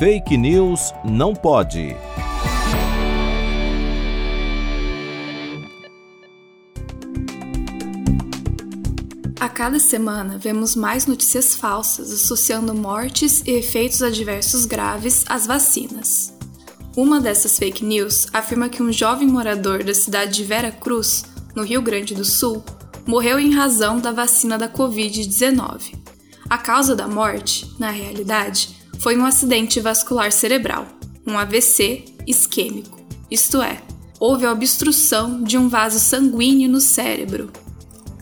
Fake News não pode. A cada semana vemos mais notícias falsas associando mortes e efeitos adversos graves às vacinas. Uma dessas fake news afirma que um jovem morador da cidade de Vera Cruz, no Rio Grande do Sul, morreu em razão da vacina da Covid-19. A causa da morte, na realidade, foi um acidente vascular cerebral, um AVC isquêmico, isto é, houve a obstrução de um vaso sanguíneo no cérebro.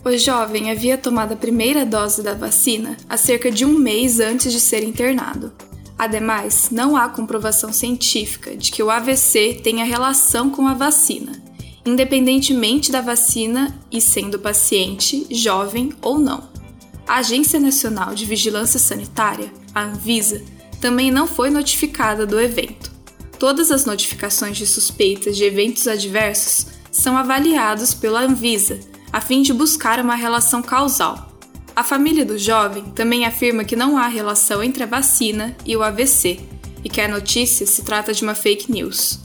O jovem havia tomado a primeira dose da vacina há cerca de um mês antes de ser internado. Ademais, não há comprovação científica de que o AVC tenha relação com a vacina, independentemente da vacina e sendo paciente jovem ou não. A Agência Nacional de Vigilância Sanitária, a Anvisa, também não foi notificada do evento. Todas as notificações de suspeitas de eventos adversos são avaliados pela Anvisa, a fim de buscar uma relação causal a família do jovem também afirma que não há relação entre a vacina e o AVC e que a notícia se trata de uma fake news.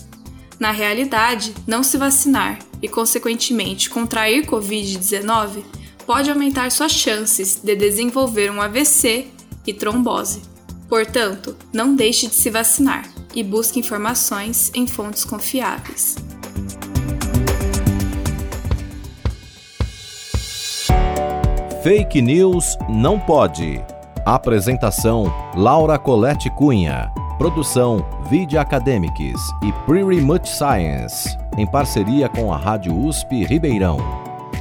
Na realidade, não se vacinar e, consequentemente, contrair Covid-19 pode aumentar suas chances de desenvolver um AVC e trombose. Portanto, não deixe de se vacinar e busque informações em fontes confiáveis. Fake News não pode. Apresentação: Laura Colette Cunha. Produção: Video Academics e Pretty Much Science, em parceria com a Rádio USP Ribeirão.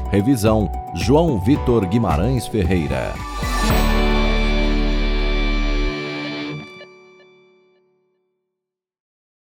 Revisão: João Vitor Guimarães Ferreira.